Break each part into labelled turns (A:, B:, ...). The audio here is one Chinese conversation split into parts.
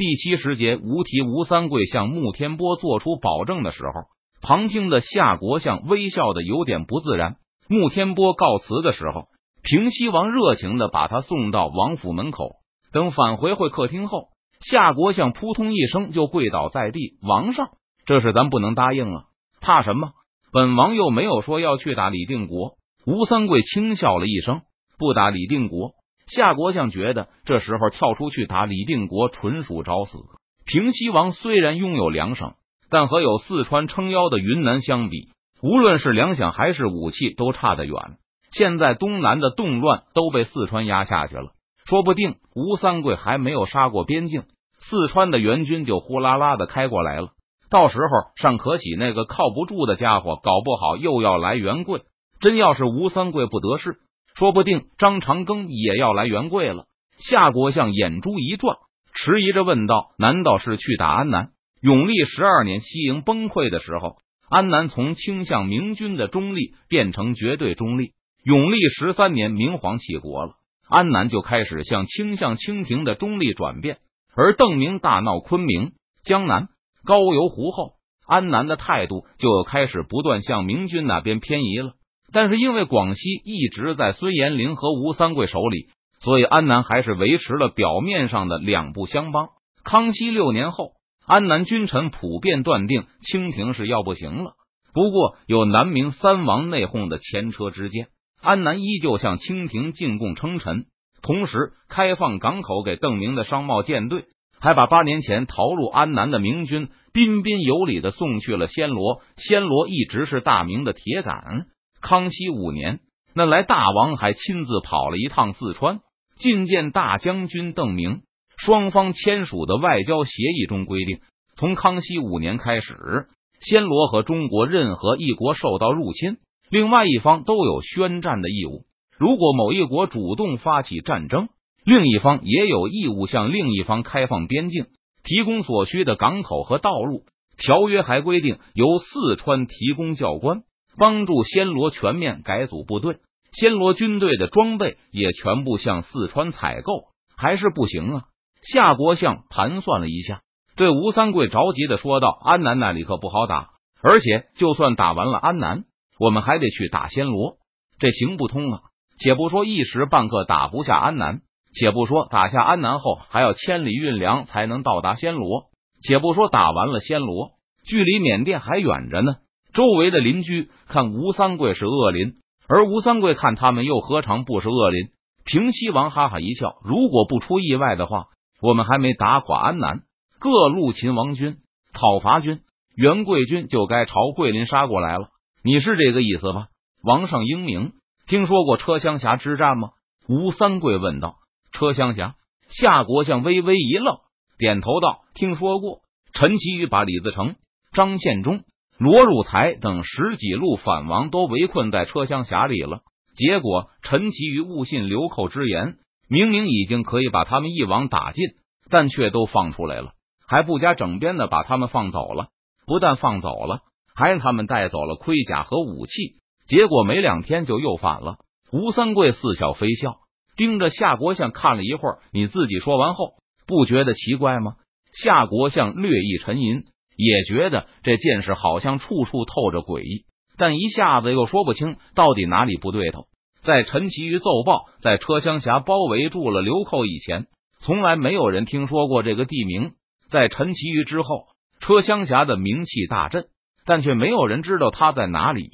A: 第七时节，吴提吴三桂向穆天波做出保证的时候，旁听的夏国相微笑的有点不自然。穆天波告辞的时候，平西王热情的把他送到王府门口。等返回会客厅后，夏国相扑通一声就跪倒在地：“王上，这事咱不能答应啊！怕什么？本王又没有说要去打李定国。”吴三桂轻笑了一声：“不打李定国。”夏国相觉得这时候跳出去打李定国纯属找死。平西王虽然拥有两省，但和有四川撑腰的云南相比，无论是粮饷还是武器都差得远。现在东南的动乱都被四川压下去了，说不定吴三桂还没有杀过边境，四川的援军就呼啦啦的开过来了。到时候尚可喜那个靠不住的家伙，搞不好又要来援贵。真要是吴三桂不得势。说不定张长庚也要来援贵了。夏国相眼珠一转，迟疑着问道：“难道是去打安南？”永历十二年，西营崩溃的时候，安南从倾向明军的中立变成绝对中立。永历十三年，明皇弃国了，安南就开始向倾向清廷的中立转变。而邓明大闹昆明、江南、高邮湖后，安南的态度就开始不断向明军那边偏移了。但是因为广西一直在孙延龄和吴三桂手里，所以安南还是维持了表面上的两不相帮。康熙六年后，安南君臣普遍断定清廷是要不行了。不过有南明三王内讧的前车之鉴，安南依旧向清廷进贡称臣，同时开放港口给邓明的商贸舰队，还把八年前逃入安南的明军彬彬有礼的送去了暹罗。暹罗一直是大明的铁杆。康熙五年，那来大王还亲自跑了一趟四川，觐见大将军邓明。双方签署的外交协议中规定，从康熙五年开始，暹罗和中国任何一国受到入侵，另外一方都有宣战的义务。如果某一国主动发起战争，另一方也有义务向另一方开放边境，提供所需的港口和道路。条约还规定，由四川提供教官。帮助暹罗全面改组部队，暹罗军队的装备也全部向四川采购，还是不行啊！夏国相盘算了一下，对吴三桂着急的说道：“安南那里可不好打，而且就算打完了安南，我们还得去打暹罗，这行不通啊！且不说一时半刻打不下安南，且不说打下安南后还要千里运粮才能到达暹罗，且不说打完了暹罗，距离缅甸还远着呢。”周围的邻居看吴三桂是恶邻，而吴三桂看他们又何尝不是恶邻？平西王哈哈一笑：“如果不出意外的话，我们还没打垮安南，各路秦王军、讨伐军、元贵军就该朝桂林杀过来了。你是这个意思吧？”王上英明，听说过车厢峡之战吗？吴三桂问道。车厢峡，夏国相微微一愣，点头道：“听说过。”陈其瑜把李自成、张献忠。罗汝才等十几路反王都围困在车厢峡里了。结果陈其瑜误信流寇之言，明明已经可以把他们一网打尽，但却都放出来了，还不加整编的把他们放走了。不但放走了，还让他们带走了盔甲和武器。结果没两天就又反了。吴三桂似笑非笑，盯着夏国相看了一会儿。你自己说完后，不觉得奇怪吗？夏国相略一沉吟。也觉得这件事好像处处透着诡异，但一下子又说不清到底哪里不对头。在陈其瑜奏报在车厢峡包围住了流寇以前，从来没有人听说过这个地名。在陈其瑜之后，车厢峡的名气大振，但却没有人知道它在哪里。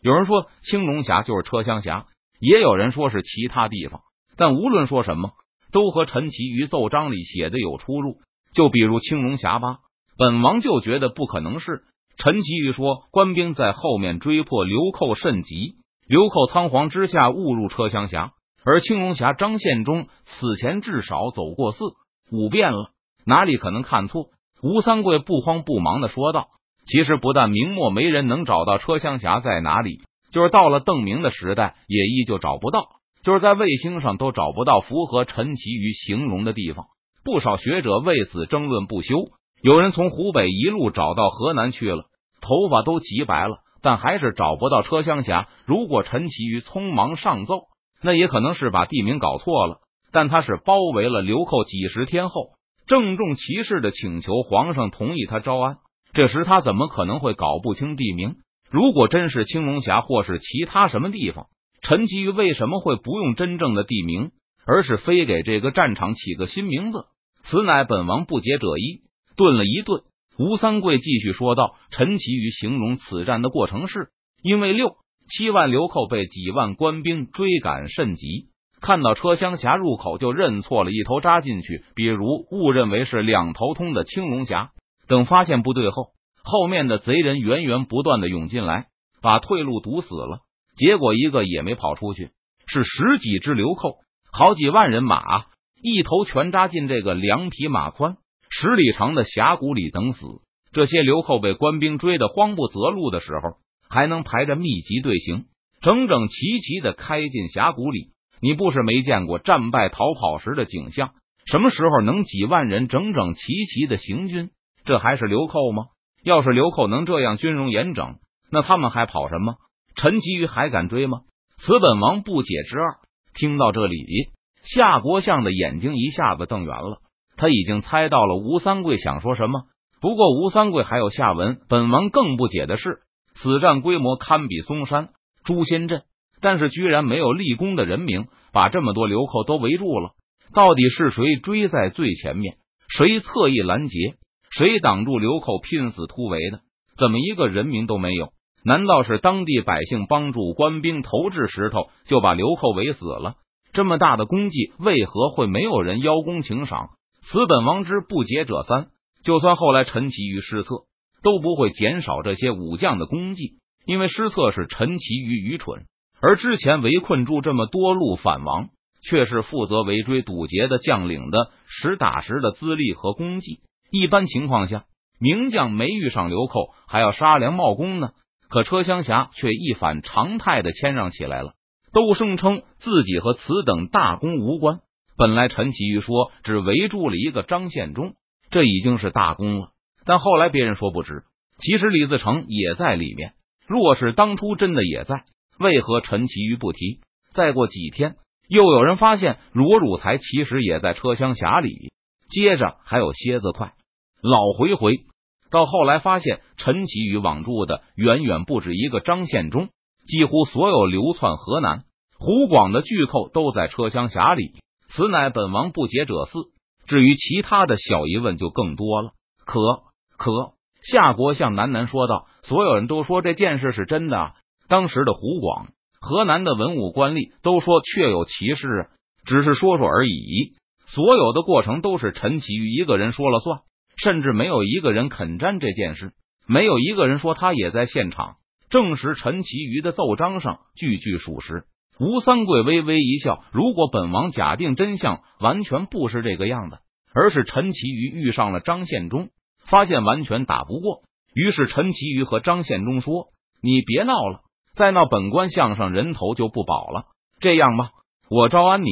A: 有人说青龙峡就是车厢峡，也有人说是其他地方。但无论说什么，都和陈其瑜奏章里写的有出入。就比如青龙峡吧。本王就觉得不可能是陈其瑜说，官兵在后面追破流寇甚急，流寇仓皇之下误入车厢峡，而青龙峡张献忠此前至少走过四五遍了，哪里可能看错？吴三桂不慌不忙的说道：“其实不但明末没人能找到车厢峡在哪里，就是到了邓明的时代也依旧找不到，就是在卫星上都找不到符合陈其瑜形容的地方。不少学者为此争论不休。”有人从湖北一路找到河南去了，头发都急白了，但还是找不到车厢峡。如果陈其瑜匆忙上奏，那也可能是把地名搞错了。但他是包围了流寇几十天后，郑重其事的请求皇上同意他招安。这时他怎么可能会搞不清地名？如果真是青龙峡或是其他什么地方，陈其瑜为什么会不用真正的地名，而是非给这个战场起个新名字？此乃本王不解者一。顿了一顿，吴三桂继续说道：“陈其瑜形容此战的过程是，因为六七万流寇被几万官兵追赶甚急。”看到车厢峡入口就认错了一头扎进去，比如误认为是两头通的青龙峡。等发现不对后，后面的贼人源源不断的涌进来，把退路堵死了。结果一个也没跑出去，是十几只流寇，好几万人马，一头全扎进这个两匹马宽、十里长的峡谷里等死。这些流寇被官兵追得慌不择路的时候，还能排着密集队形，整整齐齐的开进峡谷里。你不是没见过战败逃跑时的景象？什么时候能几万人整整齐齐的行军？这还是流寇吗？要是流寇能这样军容严整，那他们还跑什么？陈其瑜还敢追吗？此本王不解之二。听到这里，夏国相的眼睛一下子瞪圆了。他已经猜到了吴三桂想说什么。不过吴三桂还有下文。本王更不解的是，此战规模堪比嵩山诛仙阵。但是居然没有立功的人名，把这么多流寇都围住了。到底是谁追在最前面？谁侧翼拦截？谁挡住流寇拼死突围的？怎么一个人名都没有？难道是当地百姓帮助官兵投掷石头，就把流寇围死了？这么大的功绩，为何会没有人邀功请赏？此本王之不解者三。就算后来陈其瑜失策，都不会减少这些武将的功绩，因为失策是陈其瑜愚蠢。而之前围困住这么多路反王，却是负责围追堵截的将领的实打实的资历和功绩。一般情况下，名将没遇上流寇，还要杀良冒功呢。可车厢侠却一反常态的谦让起来了，都声称自己和此等大功无关。本来陈其瑜说只围住了一个张献忠，这已经是大功了。但后来别人说不止，其实李自成也在里面。若是当初真的也在。为何陈其瑜不提？再过几天，又有人发现罗汝才其实也在车厢匣里。接着还有蝎子快、老回回，到后来发现陈其瑜网住的远远不止一个张献忠。几乎所有流窜河南、湖广的巨寇都在车厢匣里。此乃本王不解者四。至于其他的小疑问就更多了。可可，夏国相喃喃说道：“所有人都说这件事是真的。”当时的湖广、河南的文武官吏都说确有其事，只是说说而已。所有的过程都是陈其瑜一个人说了算，甚至没有一个人肯沾这件事，没有一个人说他也在现场证实陈其余的奏章上句句属实。吴三桂微微一笑：“如果本王假定真相完全不是这个样的，而是陈其瑜遇上了张献忠，发现完全打不过，于是陈其瑜和张献忠说：‘你别闹了。’”再闹本官项上人头就不保了。这样吧，我招安你，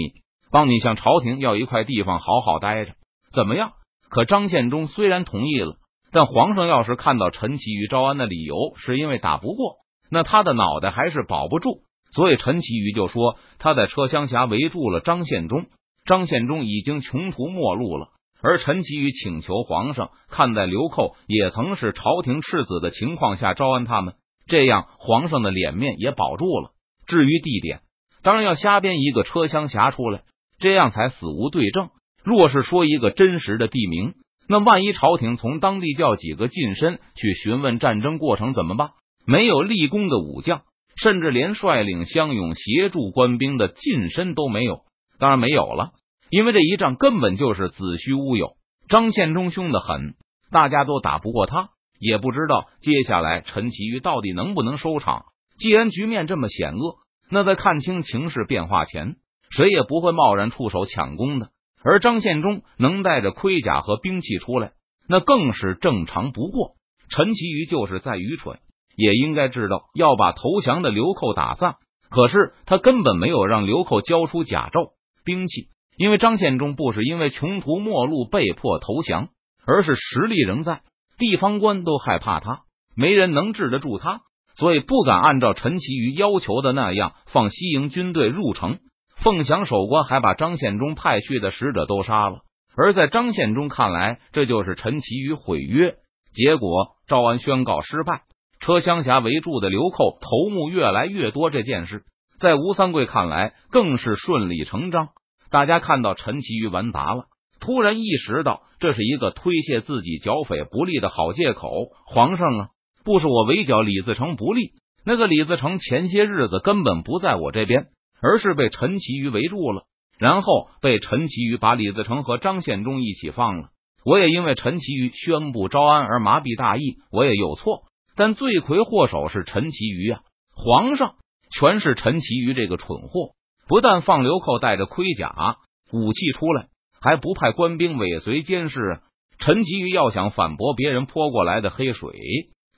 A: 帮你向朝廷要一块地方好好待着，怎么样？可张献忠虽然同意了，但皇上要是看到陈其瑜招安的理由是因为打不过，那他的脑袋还是保不住。所以陈其瑜就说他在车厢峡围住了张献忠，张献忠已经穷途末路了。而陈其瑜请求皇上看在流寇也曾是朝廷赤子的情况下招安他们。这样，皇上的脸面也保住了。至于地点，当然要瞎编一个车厢匣出来，这样才死无对证。若是说一个真实的地名，那万一朝廷从当地叫几个近身去询问战争过程怎么办？没有立功的武将，甚至连率领乡勇协助官兵的近身都没有，当然没有了，因为这一仗根本就是子虚乌有。张献忠凶的很，大家都打不过他。也不知道接下来陈其瑜到底能不能收场。既然局面这么险恶，那在看清情势变化前，谁也不会贸然出手抢攻的。而张献忠能带着盔甲和兵器出来，那更是正常不过。陈其瑜就是再愚蠢，也应该知道要把投降的流寇打散。可是他根本没有让流寇交出甲胄、兵器，因为张献忠不是因为穷途末路被迫投降，而是实力仍在。地方官都害怕他，没人能治得住他，所以不敢按照陈其瑜要求的那样放西营军队入城。凤翔守关还把张献忠派去的使者都杀了。而在张献忠看来，这就是陈其瑜毁约。结果招安宣告失败，车厢峡围住的流寇头目越来越多。这件事在吴三桂看来更是顺理成章。大家看到陈其瑜完砸了，突然意识到这是一个推卸自己剿匪不利的好借口。皇上啊，不是我围剿李自成不利，那个李自成前些日子根本不在我这边，而是被陈其瑜围住了。然后被陈其瑜把李自成和张献忠一起放了。我也因为陈其瑜宣布招安而麻痹大意，我也有错。但罪魁祸首是陈其瑜啊！皇上全是陈其瑜这个蠢货，不但放流寇带着盔甲武器出来，还不派官兵尾随监视。陈其瑜要想反驳别人泼过来的黑水，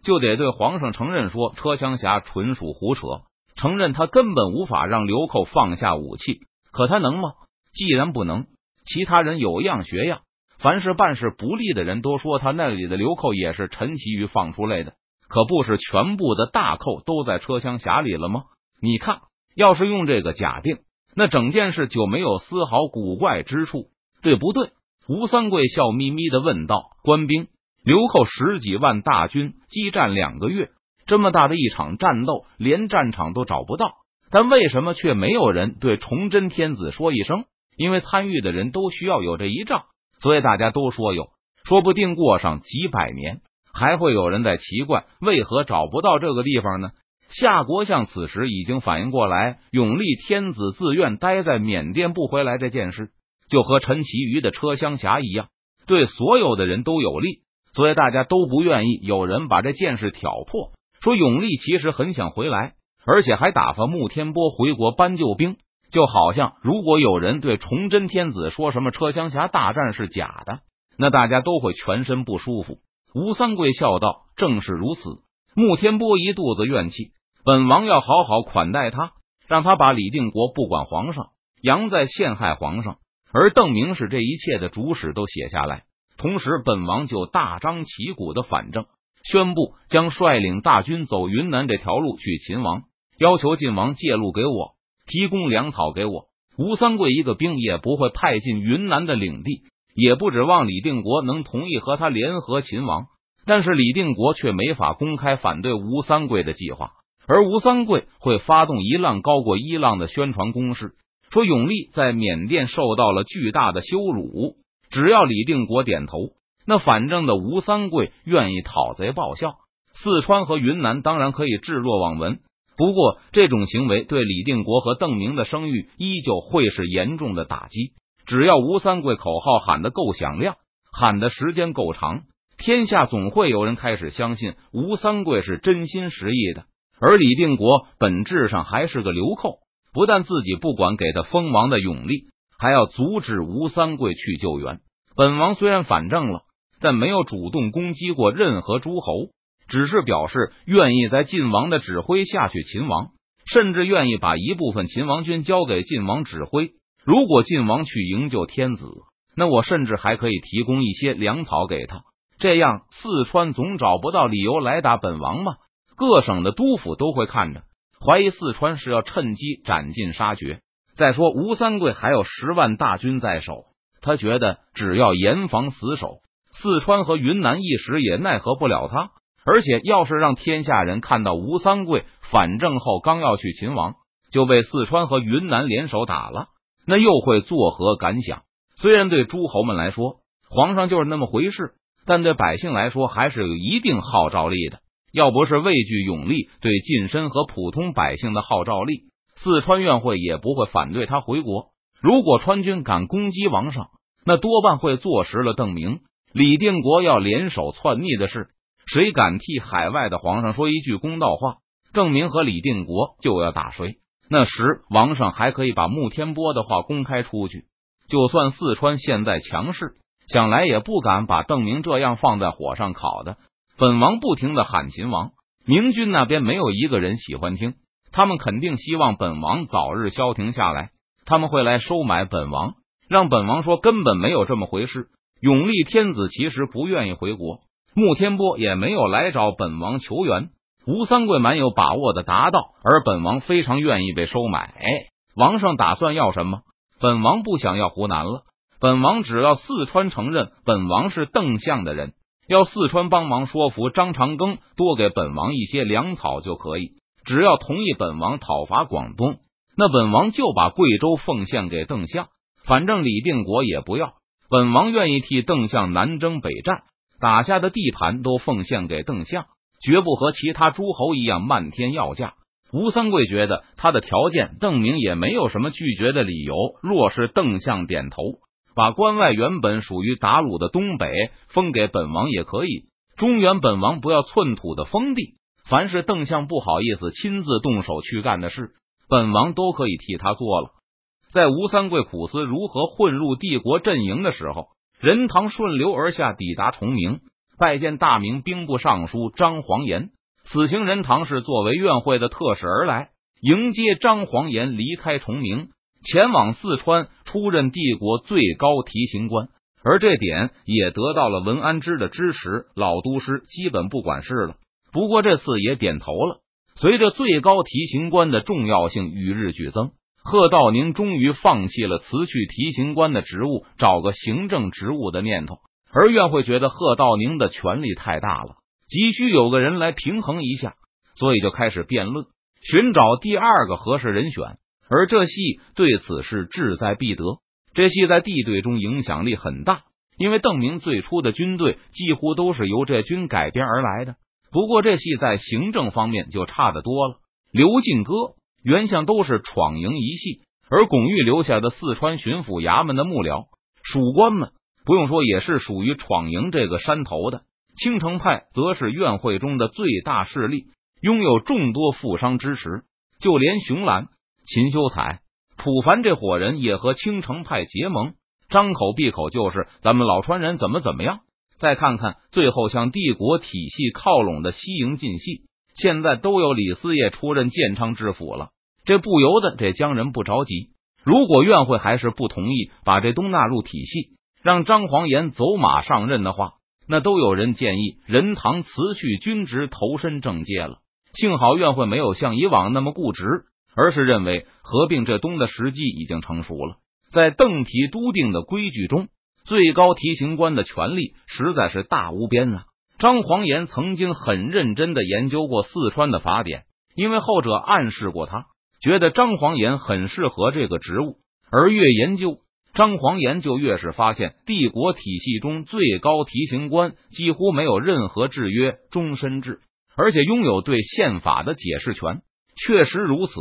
A: 就得对皇上承认说车厢侠纯属胡扯，承认他根本无法让流寇放下武器。可他能吗？既然不能，其他人有样学样。凡是办事不利的人都说他那里的流寇也是陈其瑜放出来的，可不是全部的大寇都在车厢匣里了吗？你看，要是用这个假定，那整件事就没有丝毫古怪之处，对不对？吴三桂笑眯眯的问道：“官兵流寇十几万大军激战两个月，这么大的一场战斗，连战场都找不到。”但为什么却没有人对崇祯天子说一声？因为参与的人都需要有这一仗，所以大家都说有。说不定过上几百年，还会有人在奇怪为何找不到这个地方呢？夏国相此时已经反应过来，永历天子自愿待在缅甸不回来这件事，就和陈其瑜的车厢侠一样，对所有的人都有利，所以大家都不愿意有人把这件事挑破，说永历其实很想回来。而且还打发穆天波回国搬救兵，就好像如果有人对崇祯天子说什么车厢侠大战是假的，那大家都会全身不舒服。吴三桂笑道：“正是如此。”穆天波一肚子怨气，本王要好好款待他，让他把李定国不管皇上，杨在陷害皇上，而邓明是这一切的主使都写下来。同时，本王就大张旗鼓的反正，宣布将率领大军走云南这条路去秦王。要求晋王借路给我，提供粮草给我。吴三桂一个兵也不会派进云南的领地，也不指望李定国能同意和他联合秦王。但是李定国却没法公开反对吴三桂的计划，而吴三桂会发动一浪高过一浪的宣传攻势，说永历在缅甸受到了巨大的羞辱。只要李定国点头，那反正的吴三桂愿意讨贼报效，四川和云南当然可以置若罔闻。不过，这种行为对李定国和邓明的声誉依旧会是严重的打击。只要吴三桂口号喊得够响亮，喊的时间够长，天下总会有人开始相信吴三桂是真心实意的。而李定国本质上还是个流寇，不但自己不管给他封王的永历，还要阻止吴三桂去救援。本王虽然反正了，但没有主动攻击过任何诸侯。只是表示愿意在晋王的指挥下去秦王，甚至愿意把一部分秦王军交给晋王指挥。如果晋王去营救天子，那我甚至还可以提供一些粮草给他。这样四川总找不到理由来打本王吗？各省的督府都会看着，怀疑四川是要趁机斩尽杀绝。再说吴三桂还有十万大军在手，他觉得只要严防死守，四川和云南一时也奈何不了他。而且，要是让天下人看到吴三桂反正后刚要去秦王，就被四川和云南联手打了，那又会作何感想？虽然对诸侯们来说，皇上就是那么回事，但对百姓来说还是有一定号召力的。要不是畏惧永历对近身和普通百姓的号召力，四川院会也不会反对他回国。如果川军敢攻击王上，那多半会坐实了邓明、李定国要联手篡逆的事。谁敢替海外的皇上说一句公道话？郑明和李定国就要打谁？那时王上还可以把穆天波的话公开出去。就算四川现在强势，想来也不敢把邓明这样放在火上烤的。本王不停的喊秦王，明军那边没有一个人喜欢听，他们肯定希望本王早日消停下来。他们会来收买本王，让本王说根本没有这么回事。永历天子其实不愿意回国。穆天波也没有来找本王求援，吴三桂蛮有把握的答道，而本王非常愿意被收买。王上打算要什么？本王不想要湖南了，本王只要四川承认本王是邓相的人，要四川帮忙说服张长庚多给本王一些粮草就可以。只要同意本王讨伐广东，那本王就把贵州奉献给邓相。反正李定国也不要，本王愿意替邓相南征北战，打下的地盘都奉献给邓相，绝不和其他诸侯一样漫天要价。吴三桂觉得他的条件，邓明也没有什么拒绝的理由。若是邓相点头，把关外原本属于鞑虏的东北封给本王也可以。中原本王不要寸土的封地，凡是邓相不好意思亲自动手去干的事，本王都可以替他做了。在吴三桂苦思如何混入帝国阵营的时候，任堂顺流而下，抵达崇明，拜见大明兵部尚书张煌言。此行任堂是作为院会的特使而来，迎接张煌言离开崇明，前往四川出任帝国最高提刑官。而这点也得到了文安之的支持，老都师基本不管事了。不过这次也点头了。随着最高提刑官的重要性与日俱增。贺道宁终于放弃了辞去提刑官的职务，找个行政职务的念头。而院会觉得贺道宁的权力太大了，急需有个人来平衡一下，所以就开始辩论，寻找第二个合适人选。而这戏对此是志在必得。这戏在地队中影响力很大，因为邓明最初的军队几乎都是由这军改编而来的。不过这戏在行政方面就差得多了。刘进歌。原相都是闯营一系，而巩玉留下的四川巡抚衙门的幕僚属官们，不用说也是属于闯营这个山头的。青城派则是院会中的最大势力，拥有众多富商支持，就连熊兰、秦修才、普凡这伙人也和青城派结盟，张口闭口就是咱们老川人怎么怎么样。再看看最后向帝国体系靠拢的西营晋系，现在都有李四业出任建昌知府了。这不由得这江人不着急。如果院会还是不同意把这东纳入体系，让张黄岩走马上任的话，那都有人建议任堂辞去军职，投身政界了。幸好院会没有像以往那么固执，而是认为合并这东的时机已经成熟了。在邓提督定的规矩中，最高提刑官的权力实在是大无边啊！张黄岩曾经很认真的研究过四川的法典，因为后者暗示过他。觉得张黄岩很适合这个职务，而越研究张煌言，就越是发现帝国体系中最高提刑官几乎没有任何制约，终身制，而且拥有对宪法的解释权。确实如此，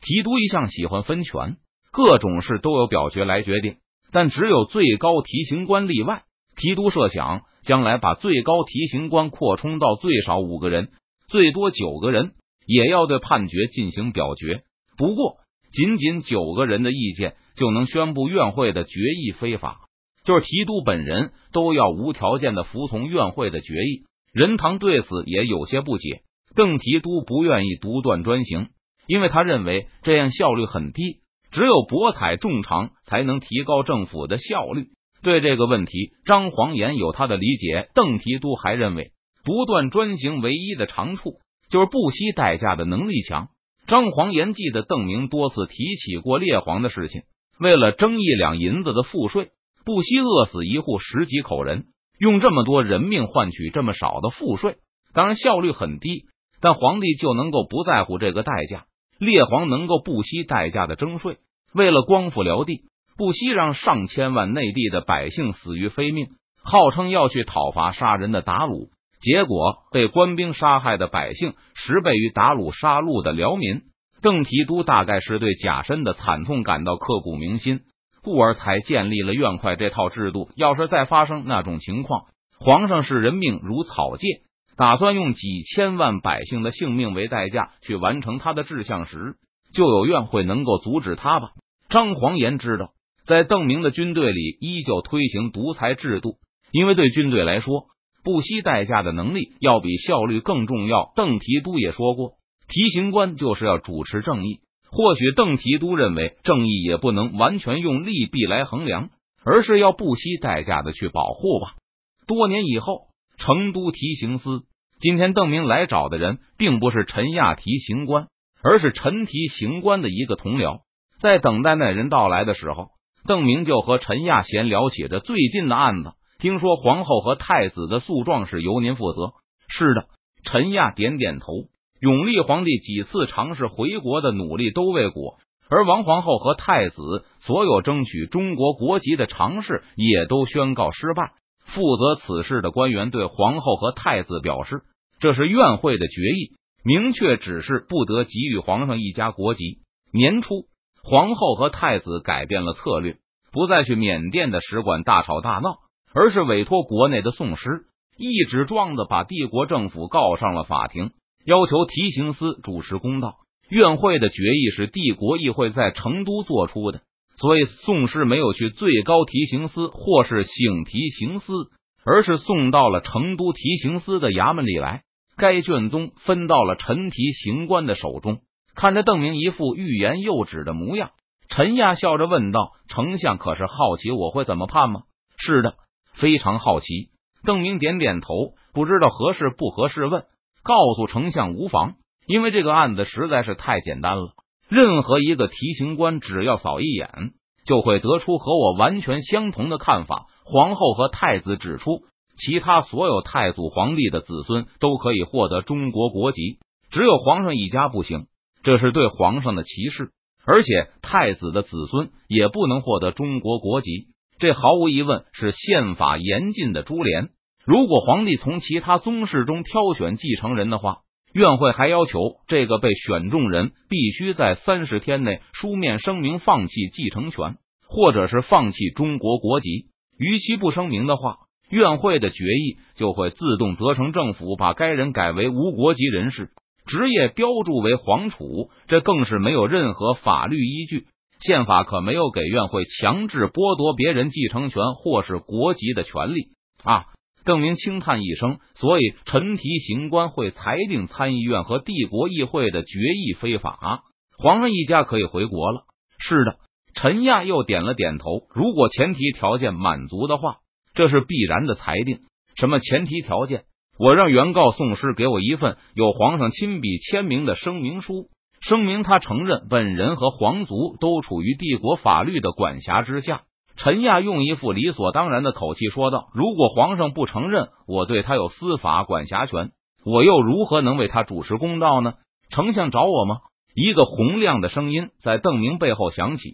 A: 提督一向喜欢分权，各种事都由表决来决定，但只有最高提刑官例外。提督设想将来把最高提刑官扩充到最少五个人，最多九个人，也要对判决进行表决。不过，仅仅九个人的意见就能宣布院会的决议非法，就是提督本人都要无条件的服从院会的决议。任堂对此也有些不解，邓提督不愿意独断专行，因为他认为这样效率很低，只有博采众长才能提高政府的效率。对这个问题，张煌言有他的理解。邓提督还认为，独断专行唯一的长处就是不惜代价的能力强。张煌言记得邓明多次提起过列皇的事情，为了争一两银子的赋税，不惜饿死一户十几口人，用这么多人命换取这么少的赋税，当然效率很低，但皇帝就能够不在乎这个代价。列皇能够不惜代价的征税，为了光复辽地，不惜让上千万内地的百姓死于非命，号称要去讨伐杀人的鞑虏。结果被官兵杀害的百姓十倍于鞑虏杀戮的辽民，邓提督大概是对甲申的惨痛感到刻骨铭心，故而才建立了院快这套制度。要是再发生那种情况，皇上视人命如草芥，打算用几千万百姓的性命为代价去完成他的志向时，就有院会能够阻止他吧？张煌言知道，在邓明的军队里依旧推行独裁制度，因为对军队来说。不惜代价的能力要比效率更重要。邓提督也说过，提刑官就是要主持正义。或许邓提督认为，正义也不能完全用利弊来衡量，而是要不惜代价的去保护吧。多年以后，成都提刑司，今天邓明来找的人，并不是陈亚提刑官，而是陈提刑官的一个同僚。在等待那人到来的时候，邓明就和陈亚闲聊起这最近的案子。听说皇后和太子的诉状是由您负责？
B: 是的。
A: 陈亚点点头。永历皇帝几次尝试回国的努力都未果，而王皇后和太子所有争取中国国籍的尝试也都宣告失败。负责此事的官员对皇后和太子表示，这是院会的决议，明确指示不得给予皇上一家国籍。年初，皇后和太子改变了策略，不再去缅甸的使馆大吵大闹，而是委托国内的宋师，一纸状子把帝国政府告上了法庭。要求提刑司主持公道。院会的决议是帝国议会在成都做出的，所以宋氏没有去最高提刑司或是省提刑司，而是送到了成都提刑司的衙门里来。该卷宗分到了陈提刑官的手中。看着邓明一副欲言又止的模样，陈亚笑着问道：“丞相可是好奇我会怎么判吗？”“
B: 是的，非常好奇。”
A: 邓明点点头，不知道合适不合适，问。告诉丞相无妨，因为这个案子实在是太简单了。任何一个提刑官只要扫一眼，就会得出和我完全相同的看法。皇后和太子指出，其他所有太祖皇帝的子孙都可以获得中国国籍，只有皇上一家不行，这是对皇上的歧视。而且太子的子孙也不能获得中国国籍，这毫无疑问是宪法严禁的株连。如果皇帝从其他宗室中挑选继承人的话，院会还要求这个被选中人必须在三十天内书面声明放弃继承权，或者是放弃中国国籍。逾期不声明的话，院会的决议就会自动责成政府把该人改为无国籍人士，职业标注为皇储。这更是没有任何法律依据，宪法可没有给院会强制剥夺别人继承权或是国籍的权利啊。邓明轻叹一声，所以陈提刑官会裁定参议院和帝国议会的决议非法，皇上一家可以回国了。
B: 是的，
A: 陈亚又点了点头。如果前提条件满足的话，这是必然的裁定。什么前提条件？我让原告宋师给我一份有皇上亲笔签名的声明书，声明他承认本人和皇族都处于帝国法律的管辖之下。陈亚用一副理所当然的口气说道：“如果皇上不承认我对他有司法管辖权，我又如何能为他主持公道呢？”丞相找我吗？一个洪亮的声音在邓明背后响起。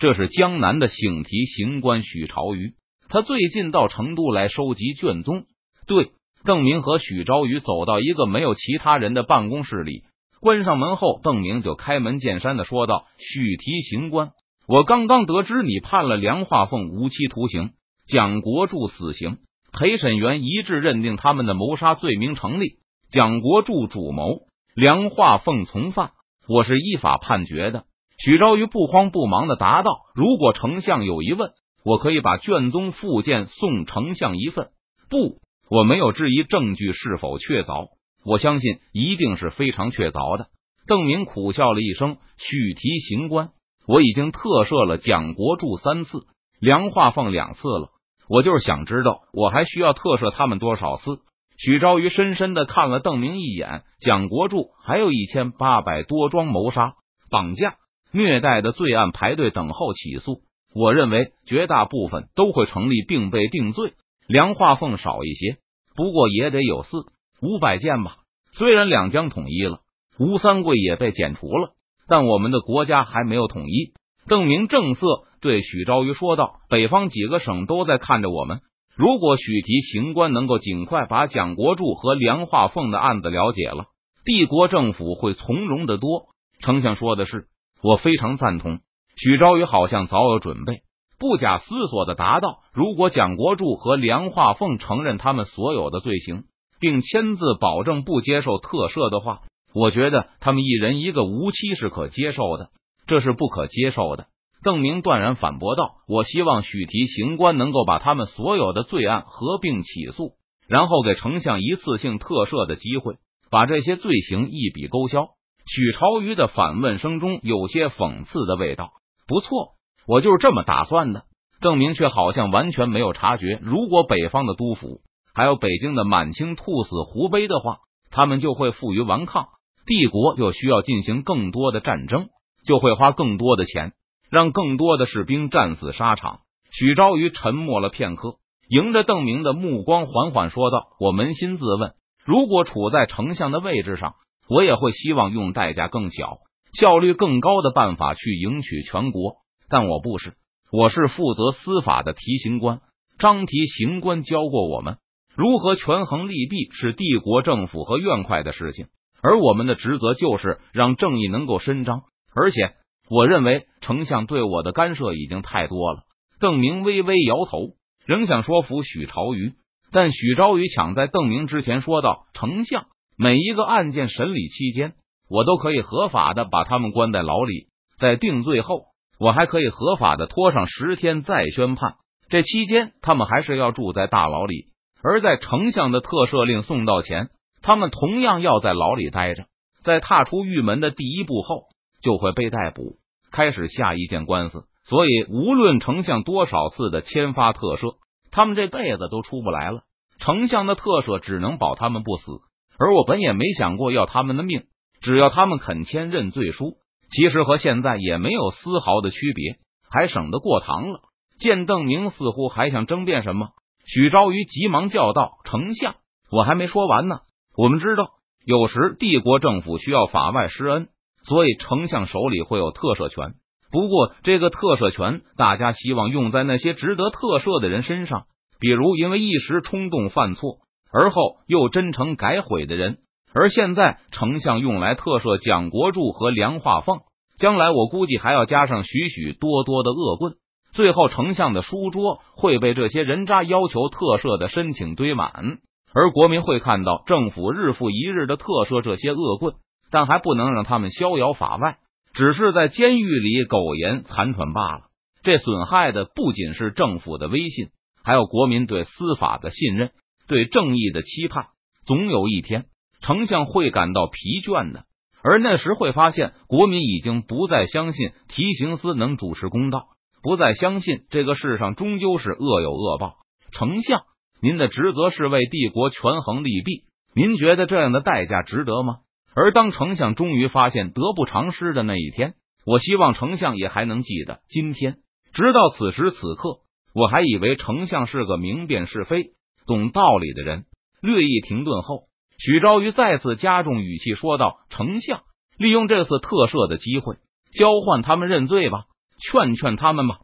A: 这是江南的省提刑官许朝瑜，他最近到成都来收集卷宗。对，邓明和许朝瑜走到一个没有其他人的办公室里，关上门后，邓明就开门见山的说道：“许提刑官。”我刚刚得知你判了梁化凤无期徒刑，蒋国柱死刑。陪审员一致认定他们的谋杀罪名成立，蒋国柱主谋，梁化凤从犯。我是依法判决的。许昭瑜不慌不忙的答道：“如果丞相有疑问，我可以把卷宗附件送丞相一份。不，我没有质疑证据是否确凿，我相信一定是非常确凿的。”邓明苦笑了一声：“许提刑官。”我已经特赦了蒋国柱三次，梁化凤两次了。我就是想知道，我还需要特赦他们多少次？许昭瑜深深的看了邓明一眼。蒋国柱还有一千八百多桩谋杀、绑架、虐待的罪案排队等候起诉。我认为绝大部分都会成立并被定罪。梁化凤少一些，不过也得有四五百件吧。虽然两江统一了，吴三桂也被剪除了。但我们的国家还没有统一。邓明正色对许昭瑜说道：“北方几个省都在看着我们。如果许提刑官能够尽快把蒋国柱和梁化凤的案子了解了，帝国政府会从容的多。”丞相说的是，我非常赞同。许昭瑜好像早有准备，不假思索的答道：“如果蒋国柱和梁化凤承认他们所有的罪行，并签字保证不接受特赦的话。”我觉得他们一人一个无期是可接受的，这是不可接受的。邓明断然反驳道：“我希望许提刑官能够把他们所有的罪案合并起诉，然后给丞相一次性特赦的机会，把这些罪行一笔勾销。”许朝瑜的反问声中有些讽刺的味道。不错，我就是这么打算的。邓明却好像完全没有察觉，如果北方的督府还有北京的满清兔死狐悲的话，他们就会负隅顽抗。帝国就需要进行更多的战争，就会花更多的钱。让更多的士兵战死沙场。许昭瑜沉默了片刻，迎着邓明的目光，缓缓说道：“我扪心自问，如果处在丞相的位置上，我也会希望用代价更小、效率更高的办法去迎娶全国。但我不是，我是负责司法的提刑官。张提刑官教过我们，如何权衡利弊是帝国政府和院快的事情，而我们的职责就是让正义能够伸张。而且，我认为丞相对我的干涉已经太多了。”邓明微微摇头，仍想说服许朝瑜，但许朝瑜抢在邓明之前说道：“丞相，每一个案件审理期间，我都可以合法的把他们关在牢里，在定罪后，我还可以合法的拖上十天再宣判。这期间，他们还是要住在大牢里。而在丞相的特赦令送到前，他们同样要在牢里待着。在踏出狱门的第一步后，就会被逮捕，开始下一件官司。”所以，无论丞相多少次的签发特赦，他们这辈子都出不来了。丞相的特赦只能保他们不死，而我本也没想过要他们的命，只要他们肯签认罪书，其实和现在也没有丝毫的区别，还省得过堂了。见邓明似乎还想争辩什么，许昭瑜急忙叫道：“丞相，我还没说完呢。我们知道，有时帝国政府需要法外施恩，所以丞相手里会有特赦权。”不过，这个特赦权，大家希望用在那些值得特赦的人身上，比如因为一时冲动犯错，而后又真诚改悔的人。而现在，丞相用来特赦蒋国柱和梁化凤，将来我估计还要加上许许多多的恶棍。最后，丞相的书桌会被这些人渣要求特赦的申请堆满，而国民会看到政府日复一日的特赦这些恶棍，但还不能让他们逍遥法外。只是在监狱里苟延残喘罢了。这损害的不仅是政府的威信，还有国民对司法的信任、对正义的期盼。总有一天，丞相会感到疲倦的，而那时会发现，国民已经不再相信提刑司能主持公道，不再相信这个世上终究是恶有恶报。丞相，您的职责是为帝国权衡利弊，您觉得这样的代价值得吗？而当丞相终于发现得不偿失的那一天，我希望丞相也还能记得今天。直到此时此刻，我还以为丞相是个明辨是非、懂道理的人。略一停顿后，许昭瑜再次加重语气说道：“丞相，利用这次特赦的机会，交换他们认罪吧，劝劝他们吧。”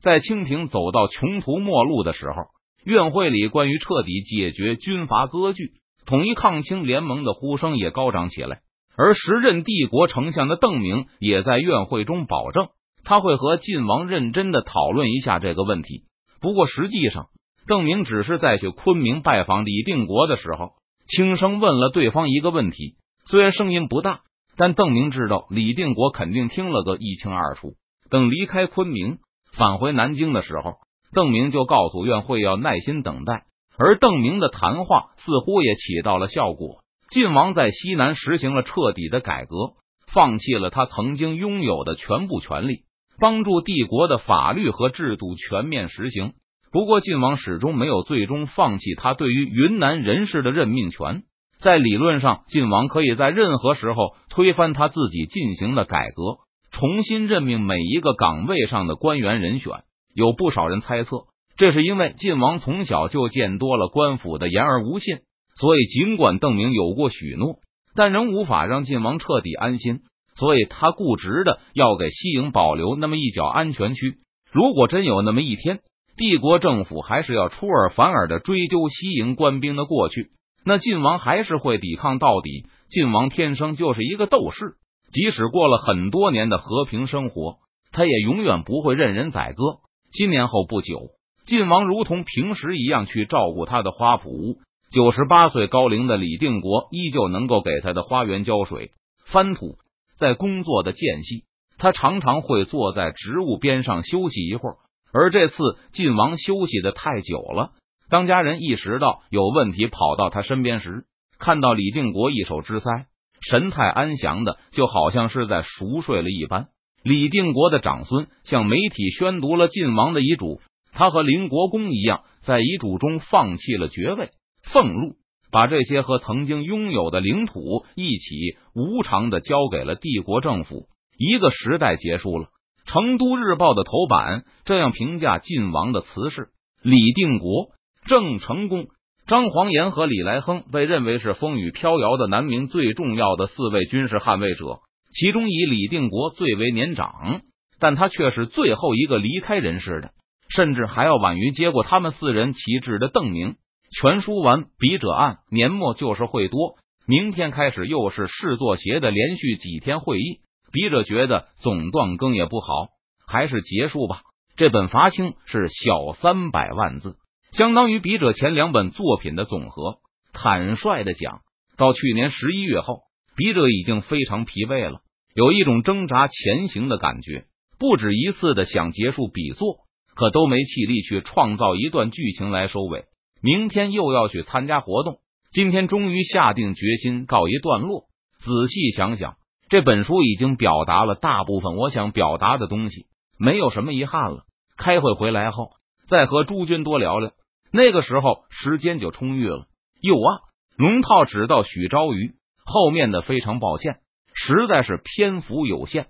A: 在清廷走到穷途末路的时候，院会里关于彻底解决军阀割据。统一抗清联盟的呼声也高涨起来，而时任帝国丞相的邓明也在院会中保证，他会和晋王认真的讨论一下这个问题。不过实际上，邓明只是在去昆明拜访李定国的时候，轻声问了对方一个问题，虽然声音不大，但邓明知道李定国肯定听了个一清二楚。等离开昆明返回南京的时候，邓明就告诉院会要耐心等待。而邓明的谈话似乎也起到了效果。晋王在西南实行了彻底的改革，放弃了他曾经拥有的全部权利，帮助帝国的法律和制度全面实行。不过，晋王始终没有最终放弃他对于云南人士的任命权。在理论上，晋王可以在任何时候推翻他自己进行的改革，重新任命每一个岗位上的官员人选。有不少人猜测。这是因为晋王从小就见多了官府的言而无信，所以尽管邓明有过许诺，但仍无法让晋王彻底安心，所以他固执的要给西营保留那么一角安全区。如果真有那么一天，帝国政府还是要出尔反尔的追究西营官兵的过去，那晋王还是会抵抗到底。晋王天生就是一个斗士，即使过了很多年的和平生活，他也永远不会任人宰割。今年后不久。晋王如同平时一样去照顾他的花圃。九十八岁高龄的李定国依旧能够给他的花园浇水、翻土。在工作的间隙，他常常会坐在植物边上休息一会儿。而这次晋王休息的太久了，当家人意识到有问题，跑到他身边时，看到李定国一手支腮，神态安详的，就好像是在熟睡了一般。李定国的长孙向媒体宣读了晋王的遗嘱。他和林国公一样，在遗嘱中放弃了爵位、俸禄，把这些和曾经拥有的领土一起无偿的交给了帝国政府。一个时代结束了，成都日报的头版这样评价晋王的辞世：李定国、郑成功、张煌言和李来亨被认为是风雨飘摇的南明最重要的四位军事捍卫者，其中以李定国最为年长，但他却是最后一个离开人世的，甚至还要晚于接过他们四人旗帜的邓明。全书完，笔者按年末就是会多，明天开始又是市作协的连续几天会议。笔者觉得总断更也不好，还是结束吧。这本罚清是小三百万字，相当于笔者前两本作品的总和。坦率的讲，到去年十一月后，笔者已经非常疲惫了，有一种挣扎前行的感觉。不止一次的想结束笔作，可都没气力去创造一段剧情来收尾。明天又要去参加活动，今天终于下定决心告一段落。仔细想想。这本书已经表达了大部分我想表达的东西，没有什么遗憾了。开会回来后，再和诸君多聊聊，那个时候时间就充裕了。有啊，龙套只到许昭瑜，后面的非常抱歉，实在是篇幅有限。